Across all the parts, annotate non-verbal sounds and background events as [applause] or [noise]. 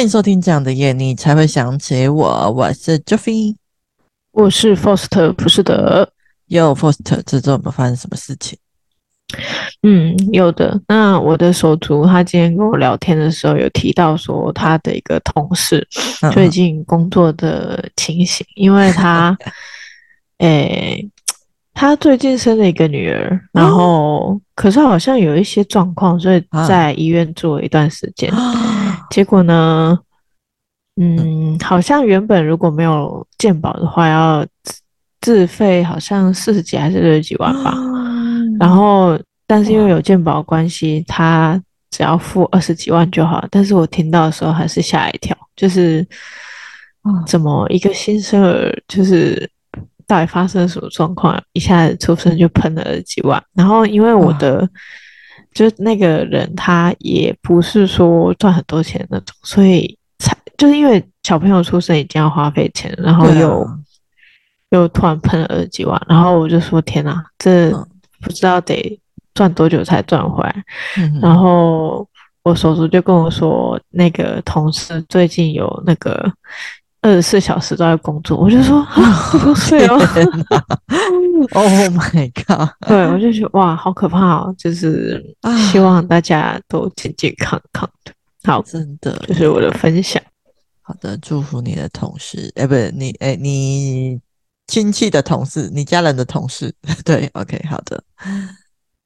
欢迎收听这样的夜，你才会想起我。我是 Jeffy，我是 Foster，不是的。Yo Foster，这周有没有发生什么事情？嗯，有的。那我的手足他今天跟我聊天的时候，有提到说他的一个同事最近工作的情形，嗯、因为他，[laughs] 诶、欸，他最近生了一个女儿，然后、嗯、可是好像有一些状况，所以在医院住了一段时间。嗯、结果呢，嗯，好像原本如果没有健保的话，要自费，好像四十几还是六十几万吧。嗯、然后。但是因为有健保关系，他只要付二十几万就好。但是我听到的时候还是吓一跳，就是，怎么一个新生儿，就是到底发生了什么状况，一下子出生就喷了几万。然后因为我的，就是那个人他也不是说赚很多钱那种，所以才就是因为小朋友出生已经要花费钱，然后又又突然喷了二十几万，然后我就说天哪，这不知道得。赚多久才赚回来？嗯、然后我手足就跟我说，那个同事最近有那个二十四小时都在工作。我就说 [laughs] 啊，好多岁哦！Oh my god！[laughs] 对，我就觉得哇，好可怕哦！就是希望大家都健健康康的。好，真的，就是我的分享。好的，祝福你的同事，哎，不是你，哎，你亲戚的同事，你家人的同事。[laughs] 对，OK，好的。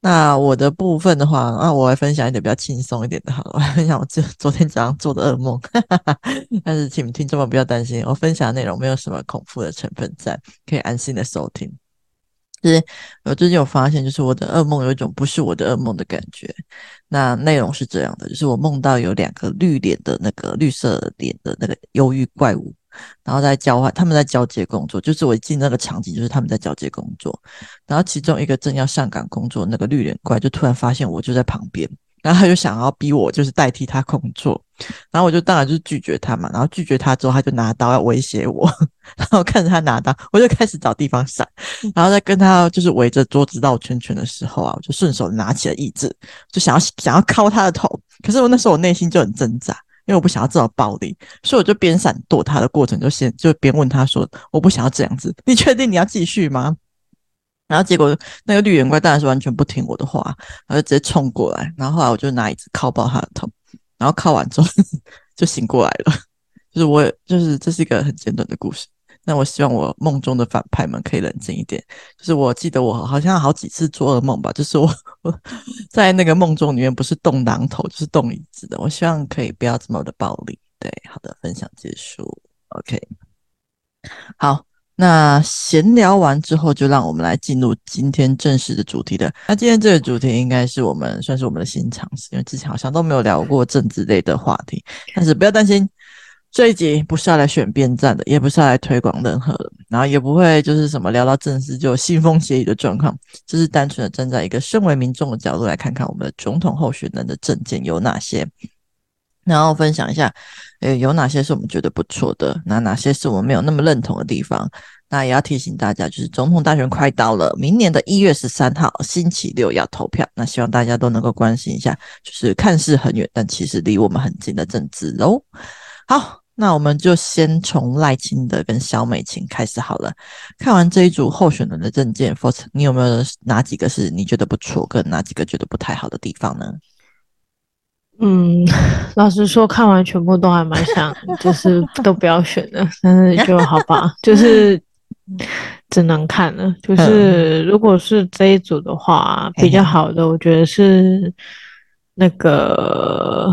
那我的部分的话，那我来分享一点比较轻松一点的，好了，[laughs] 我来分享我昨昨天早上做的噩梦，[laughs] 但是请听众们不要担心，我分享的内容没有什么恐怖的成分在，可以安心的收听。就是我最近有发现，就是我的噩梦有一种不是我的噩梦的感觉。那内容是这样的，就是我梦到有两个绿脸的那个绿色脸的那个忧郁怪物。然后在交换，他们在交接工作，就是我进那个场景，就是他们在交接工作。然后其中一个正要上岗工作，那个绿脸怪就突然发现我就在旁边，然后他就想要逼我，就是代替他工作。然后我就当然就是拒绝他嘛。然后拒绝他之后，他就拿刀要威胁我。[laughs] 然后看着他拿刀，我就开始找地方闪。然后在跟他就是围着桌子绕圈圈的时候啊，我就顺手拿起了椅子，就想要想要敲他的头。可是我那时候我内心就很挣扎。因为我不想要这种暴力，所以我就边闪躲他的过程，就先就边问他说：“我不想要这样子，你确定你要继续吗？”然后结果那个绿眼怪当然是完全不听我的话，然后就直接冲过来。然后后来我就拿椅子靠爆他的头，然后靠完之后 [laughs] 就醒过来了。就是我就是这是一个很简短的故事。那我希望我梦中的反派们可以冷静一点。就是我记得我好像好几次做噩梦吧，就是我我 [laughs] 在那个梦中里面不是动榔头就是动椅子的。我希望可以不要这么的暴力。对，好的，分享结束。OK，好，那闲聊完之后，就让我们来进入今天正式的主题的。那今天这个主题应该是我们算是我们的新尝试，因为之前好像都没有聊过政治类的话题。但是不要担心。这一集不是要来选边站的，也不是要来推广任何的，然后也不会就是什么聊到政治就有腥风血雨的状况，就是单纯的站在一个身为民众的角度来看看我们的总统候选人的政见有哪些，然后分享一下，诶，有哪些是我们觉得不错的，那哪些是我们没有那么认同的地方。那也要提醒大家，就是总统大选快到了，明年的一月十三号星期六要投票，那希望大家都能够关心一下，就是看似很远，但其实离我们很近的政治哦。好。那我们就先从赖清德跟萧美琴开始好了。看完这一组候选人的证件，Foster，你有没有哪几个是你觉得不错，跟哪几个觉得不太好的地方呢？嗯，[laughs] 老实说，看完全部都还蛮想，[laughs] 就是都不要选的，但是就好吧，就是只能看了。就是如果是这一组的话，比较好的，我觉得是那个。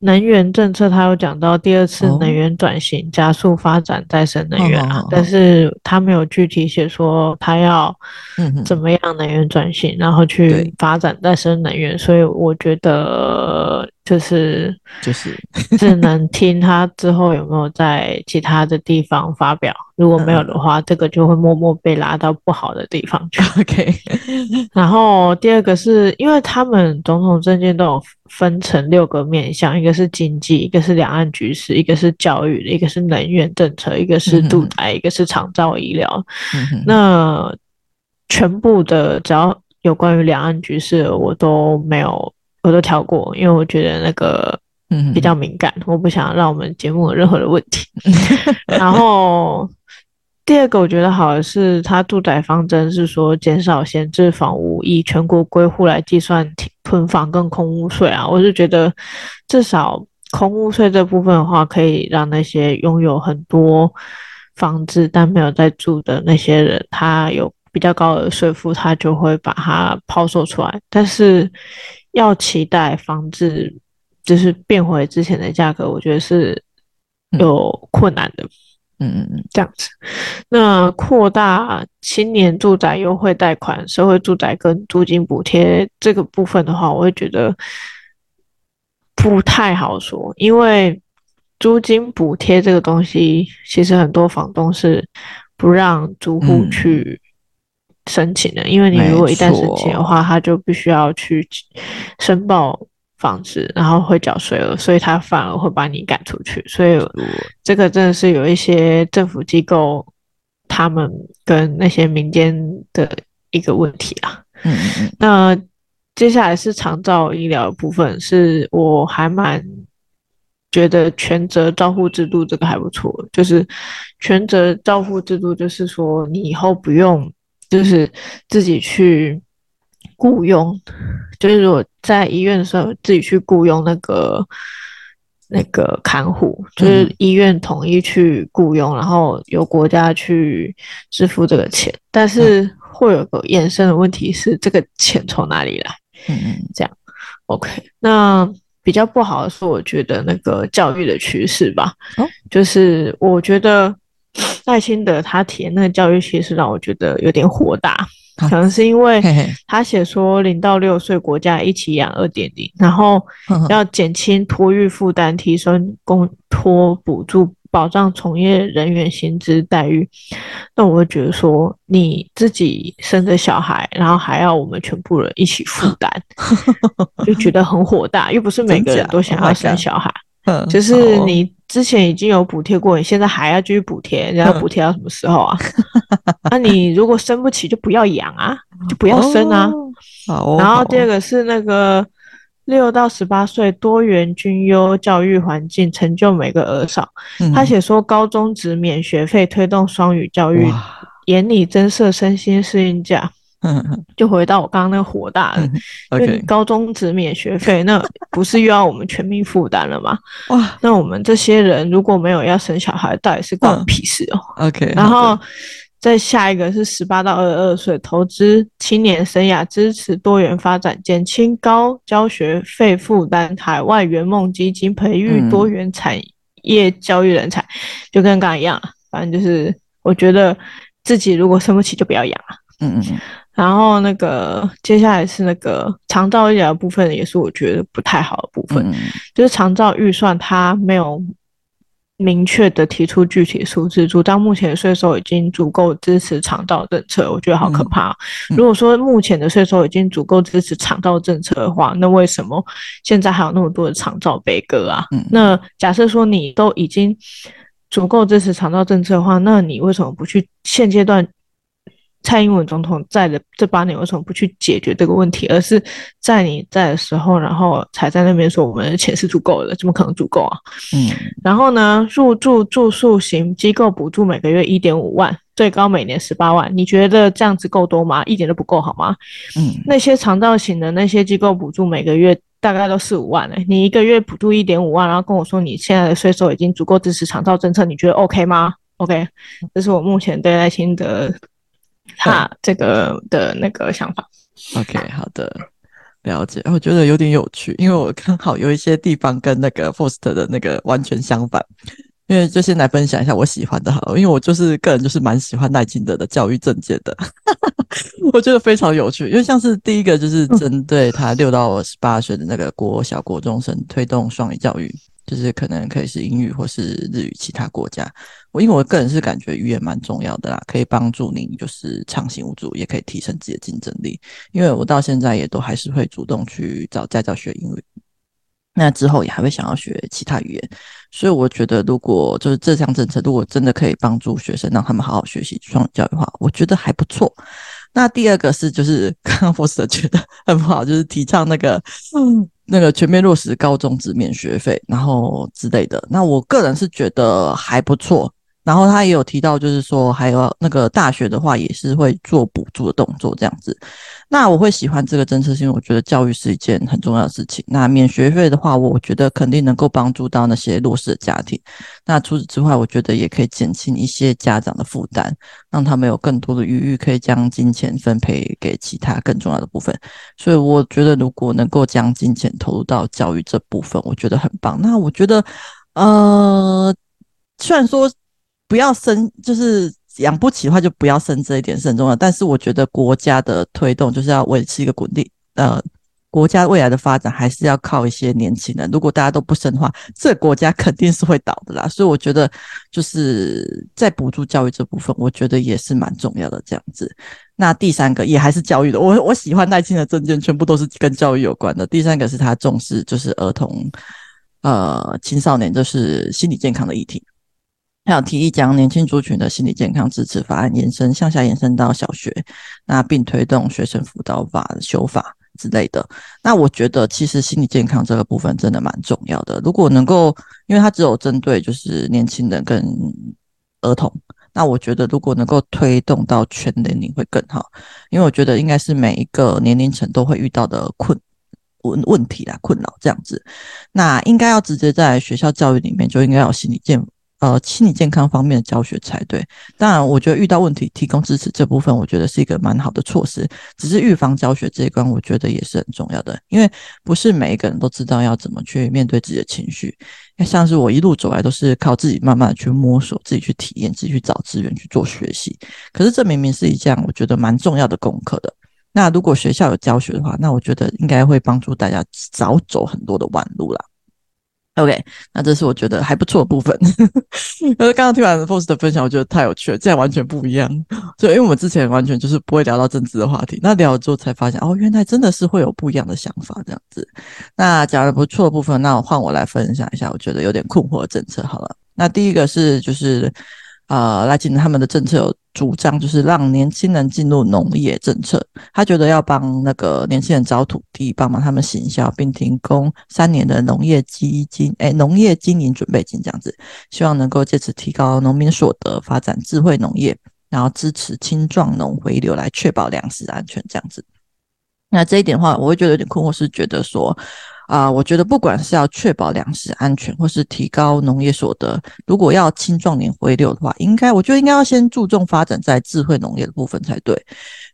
能源政策，他有讲到第二次能源转型，哦、加速发展再生能源啊，但是他没有具体写说他要怎么样能源转型，嗯、然后去发展再生能源，所以我觉得就是就是只能 [laughs] 听他之后有没有在其他的地方发表。如果没有的话，嗯、这个就会默默被拉到不好的地方去。[laughs] [laughs] OK，然后第二个是因为他们总统政见都有分成六个面向，一个是经济，一个是两岸局势，一个是教育，一个是能源政策，一个是度台，嗯、一个是长照医疗。嗯、那全部的只要有关于两岸局势，我都没有，我都跳过，因为我觉得那个嗯，比较敏感，我不想让我们节目有任何的问题。[laughs] 然后第二个我觉得好的是，它住宅方针是说减少闲置房屋，以全国归户来计算囤房跟空屋税啊。我是觉得至少空屋税这部分的话，可以让那些拥有很多房子但没有在住的那些人，他有比较高的税负，他就会把它抛售出来。但是要期待房子就是变回之前的价格，我觉得是有困难的。嗯嗯嗯，这样子。那扩大青年住宅优惠贷款、社会住宅跟租金补贴这个部分的话，我会觉得不太好说，因为租金补贴这个东西，其实很多房东是不让租户去申请的，嗯、因为你如果一旦申请的话，他就必须要去申报。房子，然后会缴税额，所以他反而会把你赶出去。所以这个真的是有一些政府机构，他们跟那些民间的一个问题啊。嗯嗯嗯。那接下来是长照医疗部分，是我还蛮觉得全责照护制度这个还不错。就是全责照护制度，就是说你以后不用就是自己去。雇佣，就是如果在医院的时候自己去雇佣那个那个看护，就是医院统一去雇佣，然后由国家去支付这个钱。但是会有个衍生的问题是，这个钱从哪里来？嗯嗯，这样。OK，那比较不好的是，我觉得那个教育的趋势吧，就是我觉得赖清德他提的那个教育其实让我觉得有点火大。可能是因为他写说零到六岁国家一起养二点零，然后要减轻托育负担，提升公托补助，保障从业人员薪资待遇。那我会觉得说，你自己生的小孩，然后还要我们全部人一起负担，[laughs] 就觉得很火大。又不是每个人都想要生小孩，就是你。之前已经有补贴过，你现在还要继续补贴，然后补贴到什么时候啊？[laughs] 那、啊、你如果生不起，就不要养啊，就不要生啊。哦、然后第二个是那个六到十八岁多元均优教育环境，成就每个儿少。嗯、他写说高中职免学费，推动双语教育，眼里增设身心适应假。嗯，就回到我刚刚那个火大的，因为高中只免学费，那不是又要我们全民负担了吗？哇，那我们这些人如果没有要生小孩，到底是关我屁事哦？OK，然后再下一个是十八到二十二岁，投资青年生涯，支持多元发展，减轻高教学费负担，海外圆梦基金培育多元产业教育人才，就跟刚刚一样，反正就是我觉得自己如果生不起就不要养了。嗯嗯嗯。然后那个接下来是那个长照医疗部分，也是我觉得不太好的部分，嗯、就是长照预算它没有明确的提出具体数字，主张目前的税收已经足够支持长照政策，我觉得好可怕。嗯、如果说目前的税收已经足够支持长照政策的话，那为什么现在还有那么多的长照悲歌啊？嗯、那假设说你都已经足够支持长照政策的话，那你为什么不去现阶段？蔡英文总统在的这八年，为什么不去解决这个问题，而是在你在的时候，然后才在那边说我们的钱是足够的？怎么可能足够啊？嗯，然后呢，入住住宿型机构补助每个月一点五万，最高每年十八万，你觉得这样子够多吗？一点都不够好吗？嗯，那些长照型的那些机构补助每个月大概都四五万诶，你一个月补助一点五万，然后跟我说你现在的税收已经足够支持长照政策，你觉得 OK 吗？OK，这是我目前对赖清德。他这个的那个想法，OK，好的，了解。我觉得有点有趣，因为我刚好有一些地方跟那个 Faust 的那个完全相反。因为就先来分享一下我喜欢的，好了，因为我就是个人就是蛮喜欢赖清德的教育政见的，[laughs] 我觉得非常有趣。因为像是第一个就是针对他六到十八岁的那个国小国中生推动双语教育。就是可能可以是英语或是日语，其他国家。我因为我个人是感觉语言蛮重要的啦，可以帮助您就是畅行无阻，也可以提升自己的竞争力。因为我到现在也都还是会主动去找家教学英语，那之后也还会想要学其他语言。所以我觉得，如果就是这项政策，如果真的可以帮助学生让他们好好学习双语教育的话，我觉得还不错。那第二个是就是 [laughs] 刚刚 Foster 觉得很不好，就是提倡那个嗯那个全面落实高中直免学费，然后之类的。那我个人是觉得还不错。然后他也有提到，就是说还有那个大学的话，也是会做补助的动作这样子。那我会喜欢这个政策，是因为我觉得教育是一件很重要的事情。那免学费的话，我觉得肯定能够帮助到那些弱势的家庭。那除此之外，我觉得也可以减轻一些家长的负担，让他们有更多的余裕，可以将金钱分配给其他更重要的部分。所以我觉得，如果能够将金钱投入到教育这部分，我觉得很棒。那我觉得，呃，虽然说。不要生，就是养不起的话，就不要生，这一点是很重要。但是我觉得国家的推动就是要维持一个稳定，呃，国家未来的发展还是要靠一些年轻人。如果大家都不生的话，这国家肯定是会倒的啦。所以我觉得就是在补助教育这部分，我觉得也是蛮重要的。这样子，那第三个也还是教育的。我我喜欢赖清的证件，全部都是跟教育有关的。第三个是他重视就是儿童，呃，青少年就是心理健康的议题。还有提议将年轻族群的心理健康支持法案延伸向下延伸到小学，那并推动学生辅导法修法之类的。那我觉得其实心理健康这个部分真的蛮重要的。如果能够，因为它只有针对就是年轻人跟儿童，那我觉得如果能够推动到全年龄会更好。因为我觉得应该是每一个年龄层都会遇到的困问问题啦，困扰这样子。那应该要直接在学校教育里面就应该有心理健。呃，心理健康方面的教学才对。当然，我觉得遇到问题提供支持这部分，我觉得是一个蛮好的措施。只是预防教学这一关，我觉得也是很重要的，因为不是每一个人都知道要怎么去面对自己的情绪。像是我一路走来都是靠自己慢慢去摸索，自己去体验，自己去找资源去做学习。可是这明明是一项我觉得蛮重要的功课的。那如果学校有教学的话，那我觉得应该会帮助大家少走很多的弯路啦。OK，那这是我觉得还不错的部分。[laughs] 可是刚刚听完 Foster 的分享，我觉得太有趣了，这样完全不一样。所以，因为我们之前完全就是不会聊到政治的话题，那聊了之后才发现，哦，原来真的是会有不一样的想法这样子。那讲的不错的部分，那我换我来分享一下，我觉得有点困惑的政策好了。那第一个是就是。啊、呃，来紧他们的政策有主张，就是让年轻人进入农业政策。他觉得要帮那个年轻人找土地，帮忙他们行销，并提供三年的农业基金，哎，农业经营准备金这样子，希望能够借此提高农民所得，发展智慧农业，然后支持青壮农回流，来确保粮食安全这样子。那这一点的话，我会觉得有点困惑，是觉得说。啊、我觉得不管是要确保粮食安全，或是提高农业所得，如果要青壮年回流的话，应该我觉得应该要先注重发展在智慧农业的部分才对。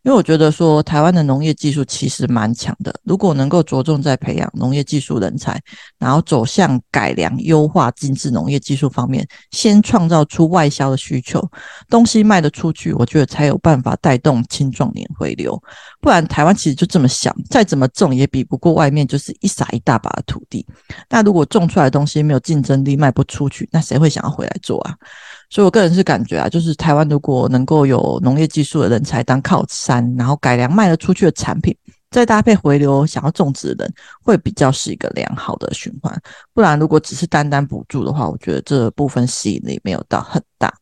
因为我觉得说台湾的农业技术其实蛮强的，如果能够着重在培养农业技术人才，然后走向改良、优化、精致农业技术方面，先创造出外销的需求，东西卖得出去，我觉得才有办法带动青壮年回流。不然台湾其实就这么小，再怎么种也比不过外面就是一撒一大把的土地。那如果种出来的东西没有竞争力，卖不出去，那谁会想要回来做啊？所以，我个人是感觉啊，就是台湾如果能够有农业技术的人才当靠山，然后改良卖得出去的产品，再搭配回流想要种植的人，会比较是一个良好的循环。不然，如果只是单单补助的话，我觉得这部分吸引力没有到很大。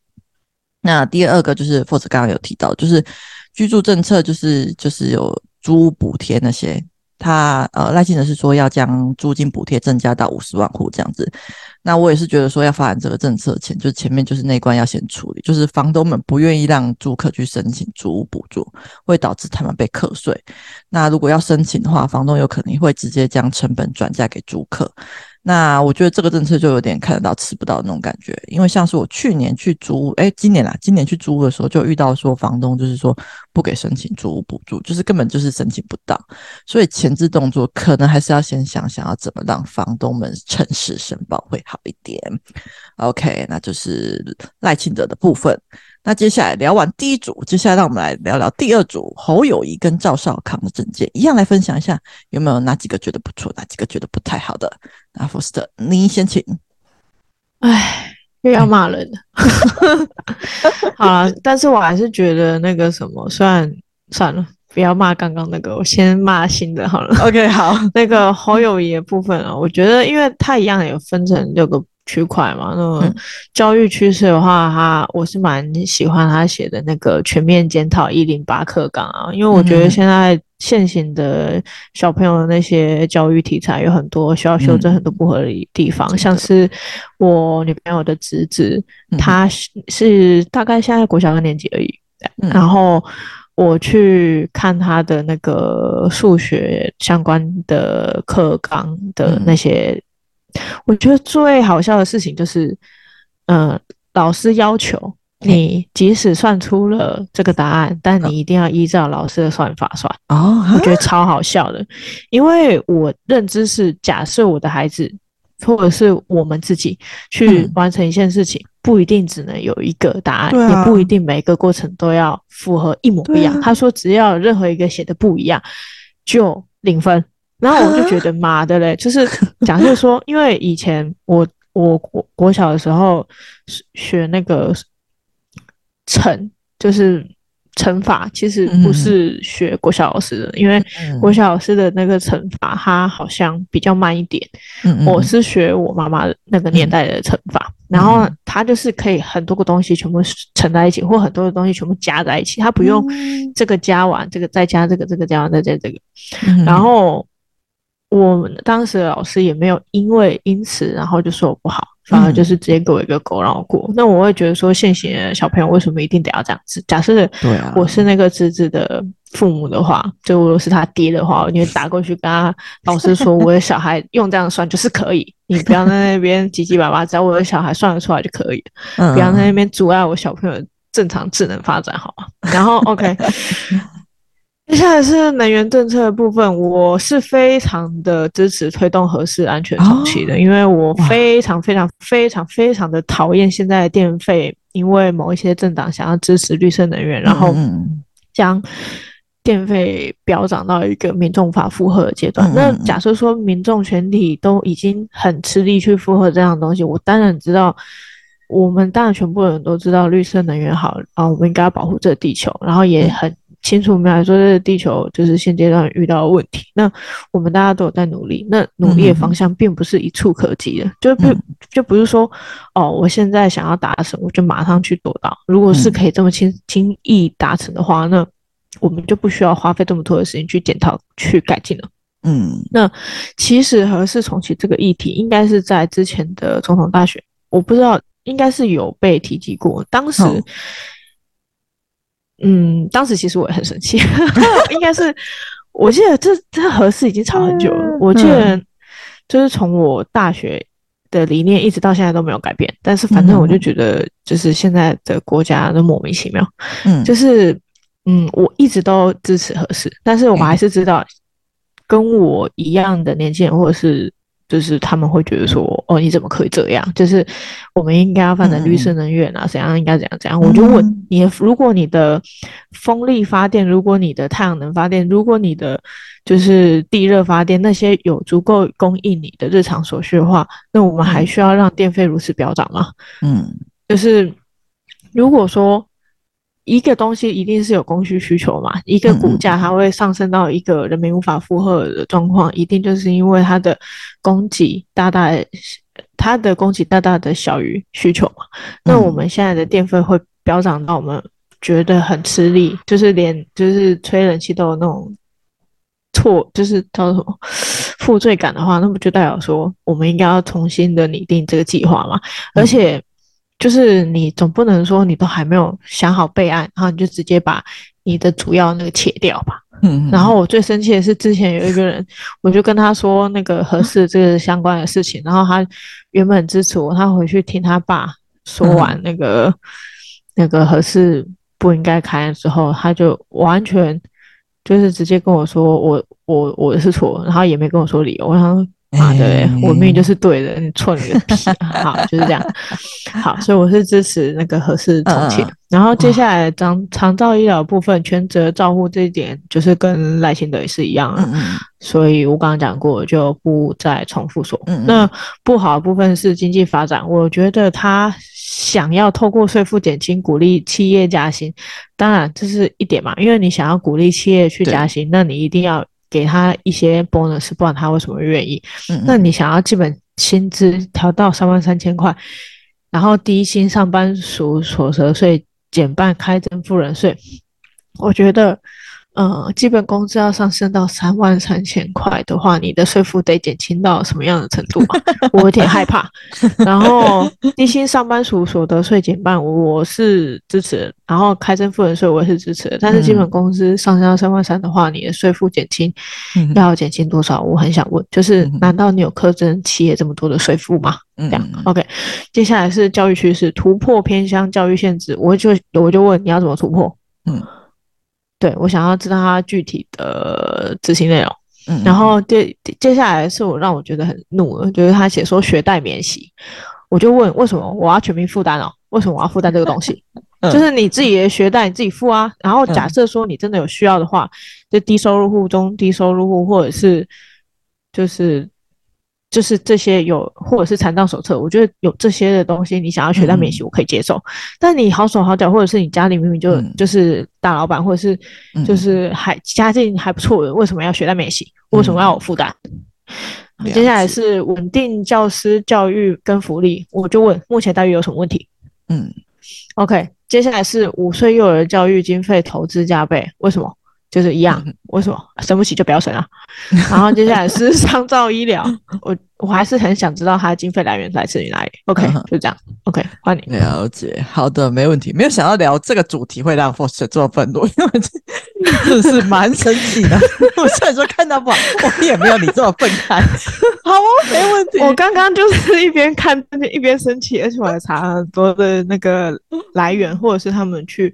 那第二个就是 Foster 刚刚有提到，就是居住政策，就是就是有租补贴那些，他呃赖清德是说要将租金补贴增加到五十万户这样子。那我也是觉得说要发展这个政策前，就是前面就是那关要先处理，就是房东们不愿意让租客去申请租屋补助，会导致他们被课税。那如果要申请的话，房东有可能会直接将成本转嫁给租客。那我觉得这个政策就有点看得到吃不到的那种感觉，因为像是我去年去租屋，哎，今年啦，今年去租的时候就遇到说房东就是说不给申请租屋补助，就是根本就是申请不到，所以前置动作可能还是要先想想要怎么让房东们诚实申报会好一点。OK，那就是赖清德的部分。那接下来聊完第一组，接下来让我们来聊聊第二组侯友谊跟赵少康的证件，一样来分享一下有没有哪几个觉得不错，哪几个觉得不太好的。那 Foster，你先请。哎，又要骂人了。[laughs] 好了，但是我还是觉得那个什么，算算了，不要骂刚刚那个，我先骂新的好了。OK，好，[laughs] 那个侯友谊的部分啊，我觉得因为他一样有分成六个区块嘛，那教育趋势的话，他我是蛮喜欢他写的那个全面检讨一零八课纲啊，因为我觉得现在现行的小朋友的那些教育题材有很多需要修正，很多不合理地方，嗯、像是我女朋友的侄子，他是是大概现在国小二年级而已，嗯、然后我去看他的那个数学相关的课纲的那些。我觉得最好笑的事情就是，呃，老师要求你即使算出了这个答案，但你一定要依照老师的算法算。哦，我觉得超好笑的，因为我认知是，假设我的孩子或者是我们自己去完成一件事情，不一定只能有一个答案，也不一定每个过程都要符合一模一样。他说，只要任何一个写的不一样，就零分。然后我就觉得妈的嘞，就是假设说，因为以前我我国国小的时候学那个乘，就是乘法，其实不是学国小老师的，因为国小老师的那个乘法，它好像比较慢一点。我是学我妈妈那个年代的乘法，然后它就是可以很多个东西全部乘在一起，或很多的东西全部加在一起，它不用这个加完这个再加这个，这个加完再加这个，然后。我们当时的老师也没有因为因此然后就说我不好，反而就是直接给我一个勾让我过。那我会觉得说，现行的小朋友为什么一定得要这样子？假设我是那个侄子的父母的话，就我是他爹的话，我就打过去跟他老师说，我的小孩用这样算就是可以，你不要在那边叽叽巴巴，只要我的小孩算得出来就可以，不要在那边阻碍我小朋友正常智能发展，好吗？然后 OK。[laughs] 接下来是能源政策的部分，我是非常的支持推动核适安全重启的，哦、因为我非常非常非常非常的讨厌现在的电费，因为某一些政党想要支持绿色能源，然后将电费飙涨到一个民众无法负荷的阶段。嗯、那假设说民众全体都已经很吃力去负荷这样的东西，我当然知道，我们当然全部人都知道绿色能源好啊，我们应该要保护这个地球，然后也很。清楚明白说，这个地球就是现阶段遇到的问题。那我们大家都有在努力，那努力的方向并不是一触可及的，就不就不是说，哦，我现在想要达成，我就马上去做到。如果是可以这么轻轻易达成的话，那我们就不需要花费这么多的时间去检讨、去改进了。嗯，那其实核四重启这个议题，应该是在之前的总统大选，我不知道，应该是有被提及过，当时。嗯，当时其实我也很生气，[laughs] 应该是我记得这这合适已经吵很久了。嗯、我记得就是从我大学的理念一直到现在都没有改变，但是反正我就觉得就是现在的国家都莫名其妙。嗯，就是嗯，我一直都支持合适，但是我还是知道跟我一样的年轻人或者是。就是他们会觉得说，哦，你怎么可以这样？就是我们应该要发展绿色能源啊，怎样应该怎样怎样？我就问你，如果你的风力发电，如果你的太阳能发电，如果你的就是地热发电，那些有足够供应你的日常所需的话，那我们还需要让电费如此飙涨吗？嗯，就是如果说。一个东西一定是有供需需求嘛，一个股价它会上升到一个人民无法负荷的状况，一定就是因为它的供给大大，它的供给大大的小于需求嘛。那我们现在的电费会飙涨到我们觉得很吃力，就是连就是吹冷气都有那种错，就是叫什么负罪感的话，那不就代表说我们应该要重新的拟定这个计划嘛？而且。就是你总不能说你都还没有想好备案，然后你就直接把你的主要那个切掉吧。嗯，然后我最生气的是之前有一个人，我就跟他说那个合适这个相关的事情，然后他原本支持我，他回去听他爸说完那个那个合适不应该开之后，他就完全就是直接跟我说我我我是错，然后也没跟我说理由，我想。妈的，我明明就是对的，你错你个屁！[laughs] 好，就是这样。好，所以我是支持那个合适重启。然后接下来长长照医疗部分全责照护这一点，就是跟赖清德也是一样的。所以我刚刚讲过，就不再重复说。那不好的部分是经济发展，我觉得他想要透过税负减轻鼓励企业加薪，当然这是一点嘛，因为你想要鼓励企业去加薪，那你一定要。给他一些 bonus，不然他为什么愿意？嗯嗯，那你想要基本薪资调到三万三千块，然后低薪上班族所得税减半开征富人税，我觉得。呃，基本工资要上升到三万三千块的话，你的税负得减轻到什么样的程度啊？我有点害怕。然后 [laughs] 低薪上班族所得税减半，我是支持。然后开征富人税，我也是支持。但是基本工资上升到三万三的话，你的税负减轻要减轻多少？我很想问，就是难道你有课征企业这么多的税负吗？这样 OK。接下来是教育趋势，突破偏乡教育限制，我就我就问你要怎么突破？嗯。对，我想要知道他具体的执行内容，嗯，然后接接下来是我让我觉得很怒的，就是他写说学贷免息，我就问为什么我要全民负担哦？为什么我要负担这个东西？[laughs] 嗯、就是你自己的学贷你自己付啊。然后假设说你真的有需要的话，就低收入户、中低收入户，或者是就是。就是这些有，或者是残障手册，我觉得有这些的东西，你想要学贷免息，我可以接受。嗯、但你好手好脚，或者是你家里明明就、嗯、就是大老板，或者是就是还家境还不错的，为什么要学贷免息？为什么要有负担？嗯、接下来是稳定教师教育跟福利，我就问目前待遇有什么问题？嗯，OK，接下来是五岁幼儿教育经费投资加倍，为什么？就是一样，为什么生不起就不要生啊？[laughs] 然后接下来是长照医疗，[laughs] 我我还是很想知道它的经费来源来自于哪里。OK，就这样。OK，换你。了解，好的，没问题。没有想到聊这个主题会让 Foster 这么愤怒，因为这是蛮神奇的。[laughs] 我虽然说看到不好，我也没有你这么愤慨。好哦，没问题。我刚刚就是一边看一边生气，而且我还查很多的那个来源，或者是他们去。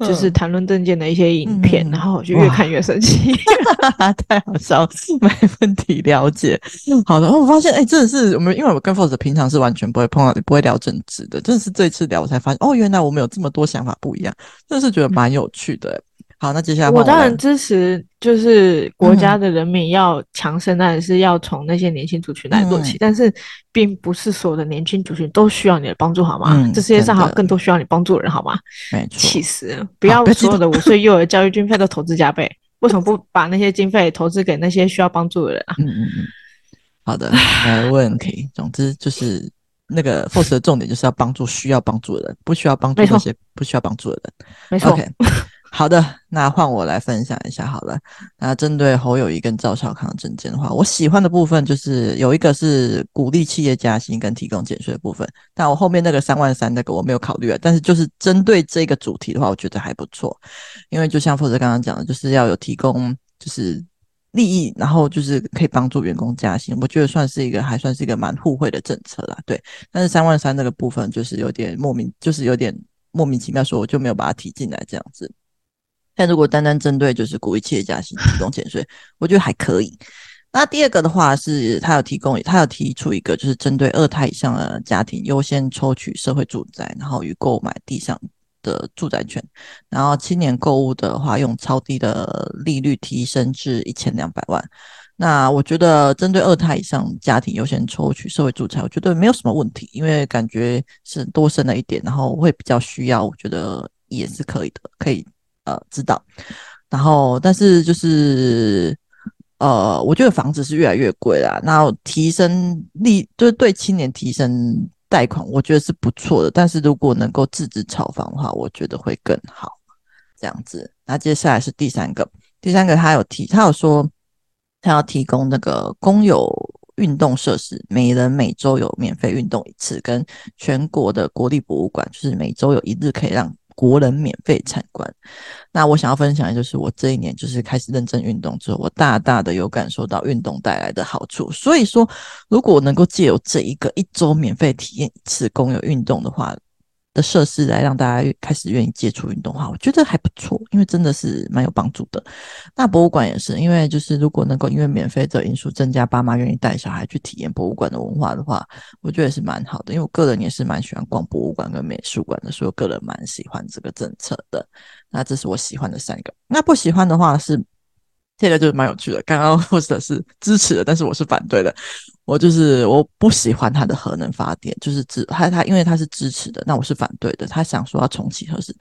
就是谈论政见的一些影片，嗯、然后我就越看越生气，[laughs] 太好笑，没问题，了解。好的，我发现，哎、欸，真的是我们，因为我跟 Foster 平常是完全不会碰到，不会聊政治的，真的是这一次聊，我才发现，哦，原来我们有这么多想法不一样，真的是觉得蛮有趣的。嗯好，那接下来我，我当然支持，就是国家的人民要强盛，当然是要从那些年轻族群来做起。嗯、但是，并不是所有的年轻族群都需要你的帮助，好吗？嗯、这世界上还有更多需要你帮助的人，好吗？没错，气死了！不要所有的五岁幼儿教育经费都投资加倍，为什么不把那些经费投资给那些需要帮助的人啊？嗯嗯嗯。好的，没问题。总之就是那个 Foster 的重点就是要帮助需要帮助的人，不需要帮助那些不需要帮助的人。没错。Okay [laughs] 好的，那换我来分享一下好了。那针对侯友谊跟赵少康的政见的话，我喜欢的部分就是有一个是鼓励企业加薪跟提供减税的部分。但我后面那个三万三那个我没有考虑啊。但是就是针对这个主题的话，我觉得还不错。因为就像负责刚刚讲的，就是要有提供就是利益，然后就是可以帮助员工加薪。我觉得算是一个还算是一个蛮互惠的政策啦。对，但是三万三那个部分就是有点莫名，就是有点莫名其妙，说我就没有把它提进来这样子。但如果单单针对就是鼓励企业家薪提供减税，我觉得还可以。那第二个的话是，他有提供，他有提出一个就是针对二胎以上的家庭优先抽取社会住宅，然后与购买地上的住宅权。然后青年购物的话，用超低的利率提升至一千两百万。那我觉得针对二胎以上家庭优先抽取社会住宅，我觉得没有什么问题，因为感觉是多生了一点，然后会比较需要，我觉得也是可以的，可以。呃，知道，然后但是就是呃，我觉得房子是越来越贵啦。然后提升利，就是对青年提升贷款，我觉得是不错的。但是如果能够自制炒房的话，我觉得会更好。这样子，那接下来是第三个，第三个他有提，他有说他要提供那个公有运动设施，每人每周有免费运动一次，跟全国的国立博物馆，就是每周有一日可以让。国人免费参观。那我想要分享的就是，我这一年就是开始认真运动之后，我大大的有感受到运动带来的好处。所以说，如果能够借由这一个一周免费体验一次公有运动的话，的设施来让大家开始愿意接触运动的话，我觉得还不错，因为真的是蛮有帮助的。那博物馆也是，因为就是如果能够因为免费的因素增加爸妈愿意带小孩去体验博物馆的文化的话，我觉得也是蛮好的。因为我个人也是蛮喜欢逛博物馆跟美术馆的，所以我个人蛮喜欢这个政策的。那这是我喜欢的三个。那不喜欢的话是，这个就是蛮有趣的。刚刚 [laughs] 或者是支持的，但是我是反对的。我就是我不喜欢他的核能发电，就是支他他因为他是支持的，那我是反对的。他想说要重启核四，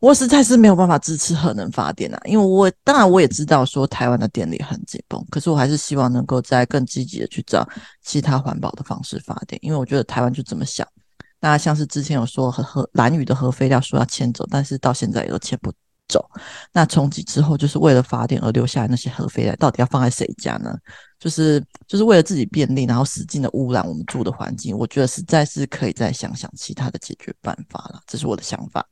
我实在是没有办法支持核能发电啊。因为我当然我也知道说台湾的电力很紧绷，可是我还是希望能够再更积极的去找其他环保的方式发电，因为我觉得台湾就这么想。那像是之前有说核核兰屿的核废料说要迁走，但是到现在也都迁不走。那从此之后，就是为了发电而留下来那些核废料，到底要放在谁家呢？就是就是为了自己便利，然后使劲的污染我们住的环境，我觉得实在是可以再想想其他的解决办法了。这是我的想法。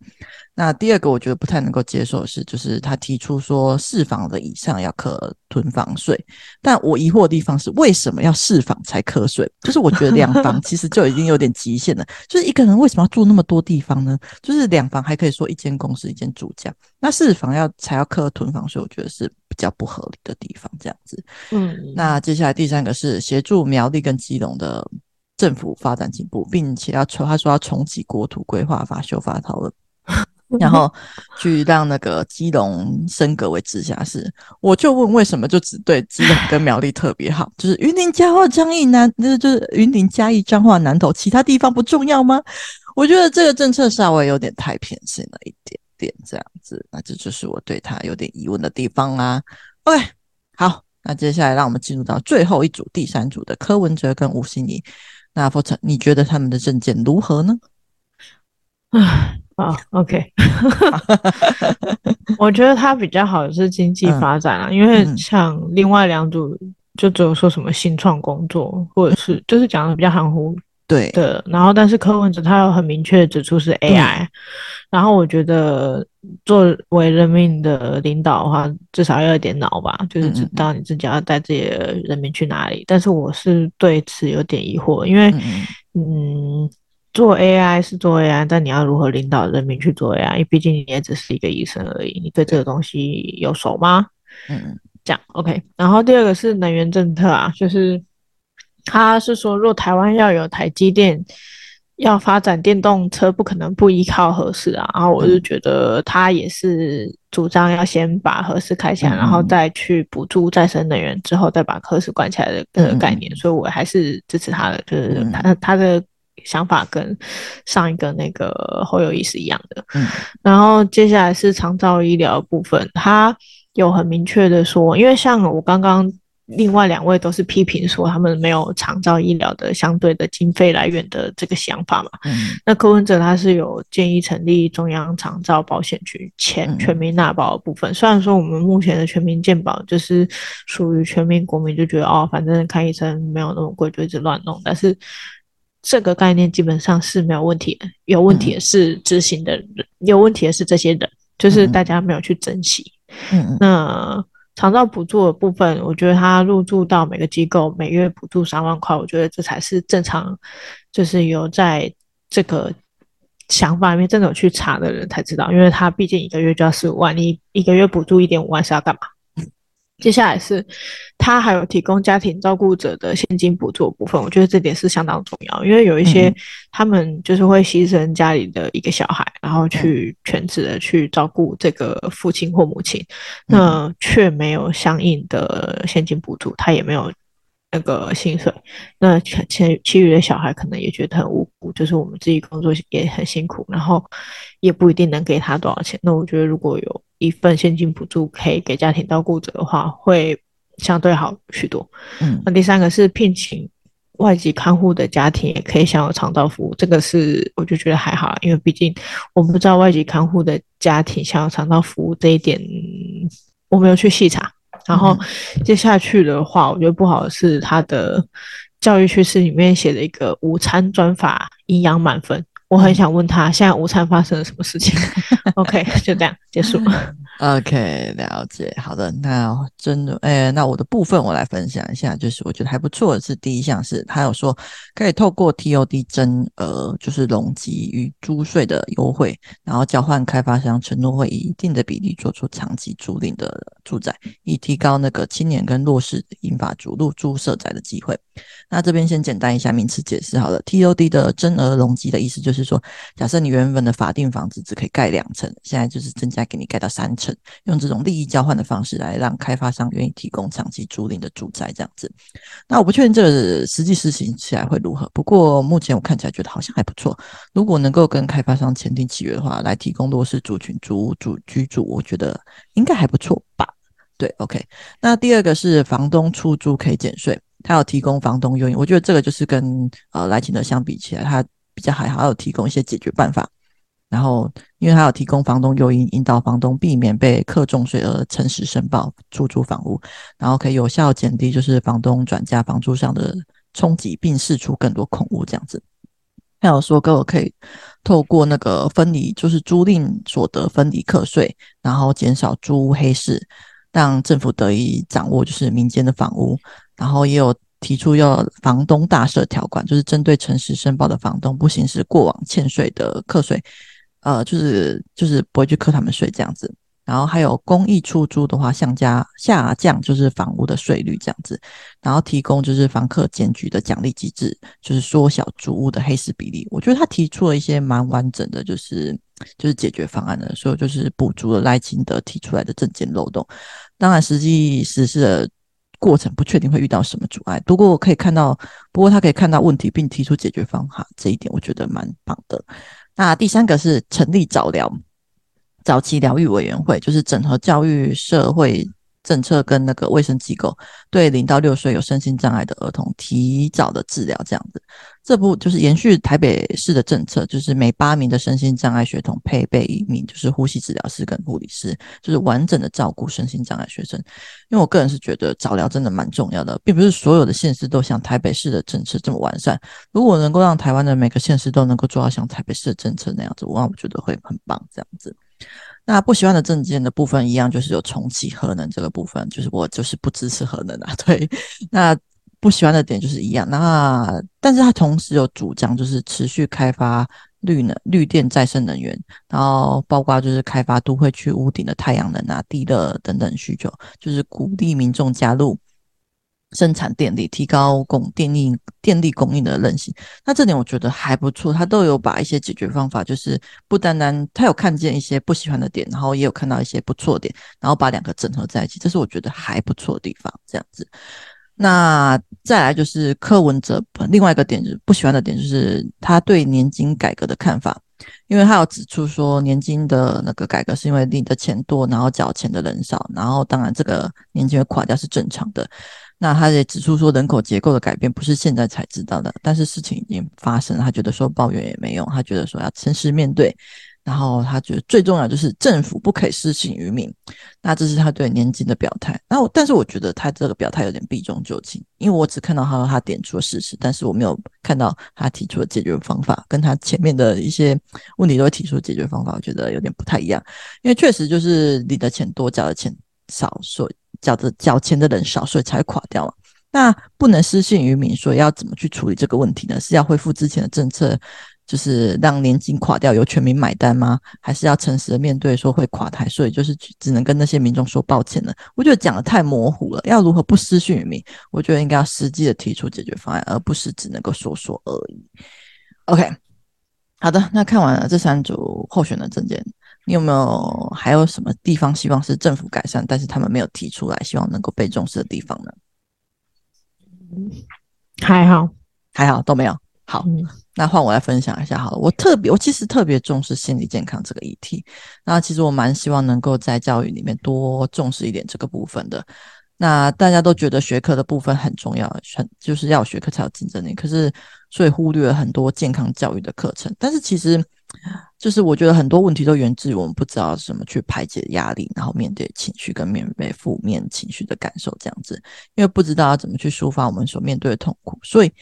那第二个我觉得不太能够接受的是，就是他提出说四房的以上要课囤房税，但我疑惑的地方是为什么要四房才课税？就是我觉得两房其实就已经有点极限了。[laughs] 就是一个人为什么要住那么多地方呢？就是两房还可以说一间公司一间住家，那四房要才要课囤房税，我觉得是。比较不合理的地方，这样子。嗯，那接下来第三个是协助苗栗跟基隆的政府发展进步，并且要重他说要重启国土规划法修法讨论，然后去让那个基隆升格为直辖市。我就问，为什么就只对基隆跟苗栗特别好？[laughs] 就是云林嘉义彰义南，那就是云林嘉义彰化南投，其他地方不重要吗？我觉得这个政策稍微有点太偏心了一点。点这样子，那这就是我对他有点疑问的地方啦。OK，好，那接下来让我们进入到最后一组，第三组的柯文哲跟吴欣怡。那佛成，你觉得他们的政见如何呢？[sighs] 啊，好，[laughs] OK，我觉得他比较好的是经济发展啊，嗯、因为像另外两组就只有说什么新创工作，或者是就是讲的比较含糊。对的，然后但是柯文哲他有很明确的指出是 AI，嗯，然后我觉得作为人民的领导的话，至少要有点脑吧，就是知道你自己要带自己的人民去哪里。嗯、但是我是对此有点疑惑，因为嗯，嗯，做 AI 是做 AI，但你要如何领导人民去做 AI？因为毕竟你也只是一个医生而已，你对这个东西有熟吗？嗯，这样 OK。然后第二个是能源政策啊，就是。他是说，若台湾要有台积电，要发展电动车，不可能不依靠核四啊。然后我就觉得他也是主张要先把核四开起来，然后再去补助再生能源，之后再把核四关起来的这个概念。所以我还是支持他的，就是他他的想法跟上一个那个侯友谊是一样的。然后接下来是长照医疗部分，他有很明确的说，因为像我刚刚。另外两位都是批评说他们没有长照医疗的相对的经费来源的这个想法嘛。嗯。那柯文哲他是有建议成立中央长照保险局，前全民纳保的部分。虽然说我们目前的全民健保就是属于全民国民就觉得哦，反正看医生没有那么贵，就一直乱弄。但是这个概念基本上是没有问题的，有问题的是执行的人，有问题的是这些人，就是大家没有去珍惜。嗯。那。长照补助的部分，我觉得他入住到每个机构每月补助三万块，我觉得这才是正常，就是有在这个想法里面真的有去查的人才知道，因为他毕竟一个月就要十五万，你一个月补助一点五万是要干嘛？接下来是，他还有提供家庭照顾者的现金补助部分，我觉得这点是相当重要，因为有一些他们就是会牺牲家里的一个小孩，然后去全职的去照顾这个父亲或母亲，那却没有相应的现金补助，他也没有那个薪水，那其其余的小孩可能也觉得很无辜，就是我们自己工作也很辛苦，然后也不一定能给他多少钱，那我觉得如果有。一份现金补助可以给家庭照顾者的话，会相对好许多。嗯，那第三个是聘请外籍看护的家庭也可以享有长照服务，这个是我就觉得还好，因为毕竟我不知道外籍看护的家庭享有长照服务这一点，我没有去细查。然后接下去的话，我觉得不好的是他的教育趋势里面写的一个午餐专法营养满分。我很想问他，现在午餐发生了什么事情？[laughs] OK，就这样结束。OK，了解。好的，那真的，哎，那我的部分我来分享一下，就是我觉得还不错的是第一项是，他有说可以透过 TOD 增额，就是容积与租税的优惠，然后交换开发商承诺会以一定的比例做出长期租赁的住宅，以提高那个青年跟弱势银发族入住社宅的机会。那这边先简单一下名词解释好了，TOD 的增额容积的意思就是。是说，假设你原本的法定房子只可以盖两层，现在就是增加给你盖到三层，用这种利益交换的方式来让开发商愿意提供长期租赁的住宅这样子。那我不确定这个实际实行起来会如何，不过目前我看起来觉得好像还不错。如果能够跟开发商签订契约的话，来提供弱势族群租住居住，我觉得应该还不错吧。对，OK。那第二个是房东出租可以减税，他有提供房东诱因，我觉得这个就是跟呃来勤德相比起来，他比较还好，有提供一些解决办法。然后，因为他有提供房东诱因，引导房东避免被课重税而诚实申报出租房屋，然后可以有效减低就是房东转嫁房租上的冲击，并释出更多空屋这样子。还有说，各位可以透过那个分离，就是租赁所得分离课税，然后减少租屋黑市。让政府得以掌握就是民间的房屋，然后也有提出要房东大赦条款，就是针对诚实申报的房东不行使过往欠税的课税，呃，就是就是不会去课他们税这样子。然后还有公益出租的话，向加下降就是房屋的税率这样子，然后提供就是房客检举的奖励机制，就是缩小租屋的黑市比例。我觉得他提出了一些蛮完整的，就是就是解决方案的，所以就是补足了赖清德提出来的政见漏洞。当然，实际实施的过程不确定会遇到什么阻碍。不过我可以看到，不过他可以看到问题并提出解决方法，这一点我觉得蛮棒的。那第三个是成立早疗、早期疗愈委员会，就是整合教育、社会政策跟那个卫生机构，对零到六岁有身心障碍的儿童提早的治疗，这样子。这不就是延续台北市的政策，就是每八名的身心障碍学童配备一名就是呼吸治疗师跟护理师，就是完整的照顾身心障碍学生。因为我个人是觉得早疗真的蛮重要的，并不是所有的县市都像台北市的政策这么完善。如果能够让台湾的每个县市都能够做到像台北市的政策那样子，我我觉得会很棒。这样子，那不喜欢的证件的部分一样，就是有重启核能这个部分，就是我就是不支持核能啊。[laughs] 对，那。不喜欢的点就是一样，那但是他同时有主张，就是持续开发绿能、绿电、再生能源，然后包括就是开发都会去屋顶的太阳能啊、地热等等需求，就是鼓励民众加入生产电力，提高供电力电力供应的韧性。那这点我觉得还不错，他都有把一些解决方法，就是不单单他有看见一些不喜欢的点，然后也有看到一些不错点，然后把两个整合在一起，这是我觉得还不错的地方，这样子。那再来就是柯文哲，另外一个点就是不喜欢的点就是他对年金改革的看法，因为他有指出说年金的那个改革是因为你的钱多，然后缴钱的人少，然后当然这个年金会垮掉是正常的。那他也指出说人口结构的改变不是现在才知道的，但是事情已经发生了，他觉得说抱怨也没用，他觉得说要诚实面对。然后他觉得最重要就是政府不可以失信于民，那这是他对年金的表态。然后，但是我觉得他这个表态有点避重就轻，因为我只看到他他点出了事实，但是我没有看到他提出的解决方法，跟他前面的一些问题都会提出解决方法，我觉得有点不太一样。因为确实就是你的钱多，缴的钱少，所以缴的缴钱的人少，所以才垮掉嘛。那不能失信于民，所以要怎么去处理这个问题呢？是要恢复之前的政策？就是让年金垮掉由全民买单吗？还是要诚实的面对说会垮台，所以就是只能跟那些民众说抱歉了。我觉得讲得太模糊了，要如何不失信于民？我觉得应该要实际的提出解决方案，而不是只能够说说而已。OK，好的，那看完了这三组候选的政见，你有没有还有什么地方希望是政府改善，但是他们没有提出来，希望能够被重视的地方呢？还好，还好都没有。好。嗯那换我来分享一下好了，我特别，我其实特别重视心理健康这个议题。那其实我蛮希望能够在教育里面多重视一点这个部分的。那大家都觉得学科的部分很重要，很就是要学科才有竞争力。可是所以忽略了很多健康教育的课程。但是其实就是我觉得很多问题都源自于我们不知道怎么去排解压力，然后面对情绪跟面对负面情绪的感受这样子，因为不知道要怎么去抒发我们所面对的痛苦，所以。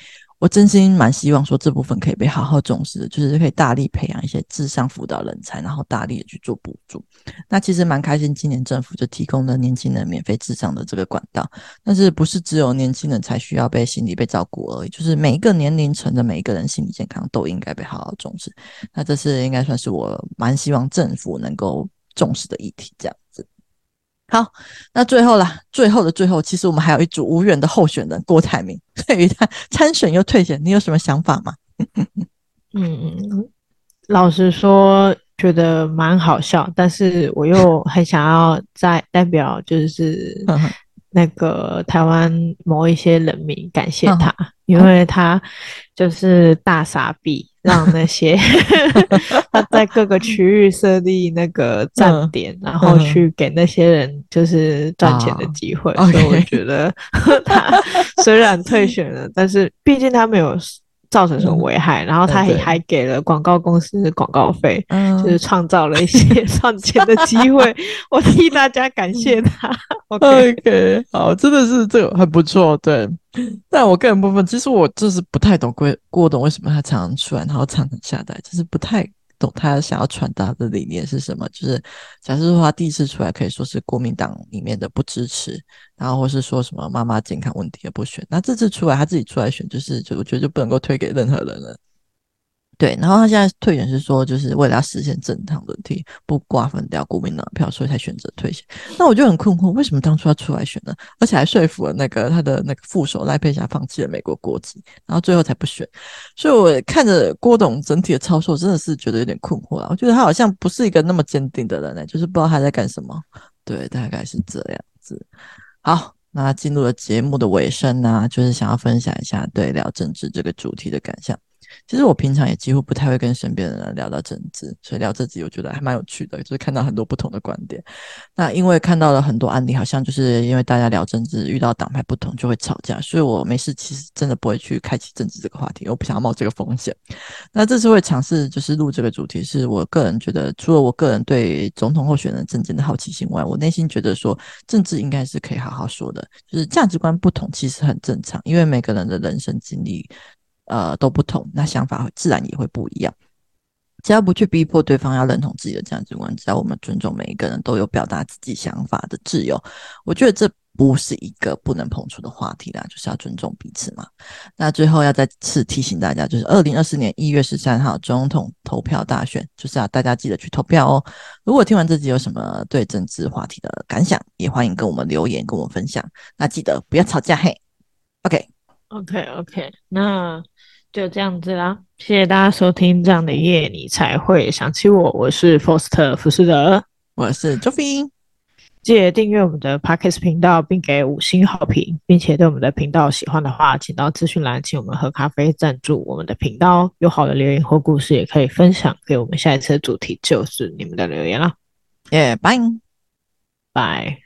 我真心蛮希望说这部分可以被好好重视的，就是可以大力培养一些智商辅导人才，然后大力的去做补助。那其实蛮开心，今年政府就提供了年轻人免费智商的这个管道。但是不是只有年轻人才需要被心理被照顾而已，就是每一个年龄层的每一个人心理健康都应该被好好重视。那这是应该算是我蛮希望政府能够重视的议题，这样。好，那最后啦，最后的最后，其实我们还有一组无缘的候选人郭台铭，[laughs] 对于他参选又退选，你有什么想法吗？嗯 [laughs] 嗯，老实说，觉得蛮好笑，但是我又很想要在代表，就是那个台湾某一些人民感谢他，因为他就是大撒币，让那些 [laughs] 他在各个区域设立那个站点，然后去给那些人就是赚钱的机会，所以我觉得 [laughs] 他虽然退选了，但是毕竟他没有。造成什么危害？嗯、然后他也还给了广告公司广告费，嗯、就是创造了一些 [laughs] 赚钱的机会。我替大家感谢他。OK，, okay 好，真的是这个很不错。对，[laughs] 但我个人部分，其实我就是不太懂郭郭董为什么他常常出来，然后常常下台，就是不太。懂他想要传达的理念是什么？就是假设说他第一次出来可以说是国民党里面的不支持，然后或是说什么妈妈健康问题也不选。那这次出来他自己出来选，就是就我觉得就不能够推给任何人了。对，然后他现在退选是说，就是为了要实现政党轮替，不瓜分掉国民党票，所以才选择退选。那我就很困惑，为什么当初要出来选呢？而且还说服了那个他的那个副手赖佩霞放弃了美国国籍，然后最后才不选。所以我看着郭董整体的操作，真的是觉得有点困惑啊。我觉得他好像不是一个那么坚定的人呢，就是不知道他在干什么。对，大概是这样子。好，那进入了节目的尾声呢，就是想要分享一下对聊政治这个主题的感想。其实我平常也几乎不太会跟身边的人聊到政治，所以聊这集我觉得还蛮有趣的，就是看到很多不同的观点。那因为看到了很多案例，好像就是因为大家聊政治遇到党派不同就会吵架，所以我没事其实真的不会去开启政治这个话题，我不想要冒这个风险。那这次会尝试就是录这个主题，是我个人觉得，除了我个人对总统候选人政见的好奇心外，我内心觉得说政治应该是可以好好说的，就是价值观不同其实很正常，因为每个人的人生经历。呃，都不同，那想法自然也会不一样。只要不去逼迫对方要认同自己的价值观，只要我们尊重每一个人都有表达自己想法的自由，我觉得这不是一个不能碰触的话题啦，就是要尊重彼此嘛。那最后要再次提醒大家，就是二零二四年一月十三号总统投票大选，就是要大家记得去投票哦。如果听完这集有什么对政治话题的感想，也欢迎跟我们留言，跟我们分享。那记得不要吵架嘿。OK，OK，OK，那。就这样子啦，谢谢大家收听。这样的夜你才会想起我，我是 Foster 福斯德，我是 Joffy。记得订阅我们的 Podcast 频道，并给五星好评，并且对我们的频道喜欢的话，请到资讯栏请我们喝咖啡赞助我们的频道。有好的留言或故事，也可以分享给我们。下一次的主题就是你们的留言啦。耶，拜拜。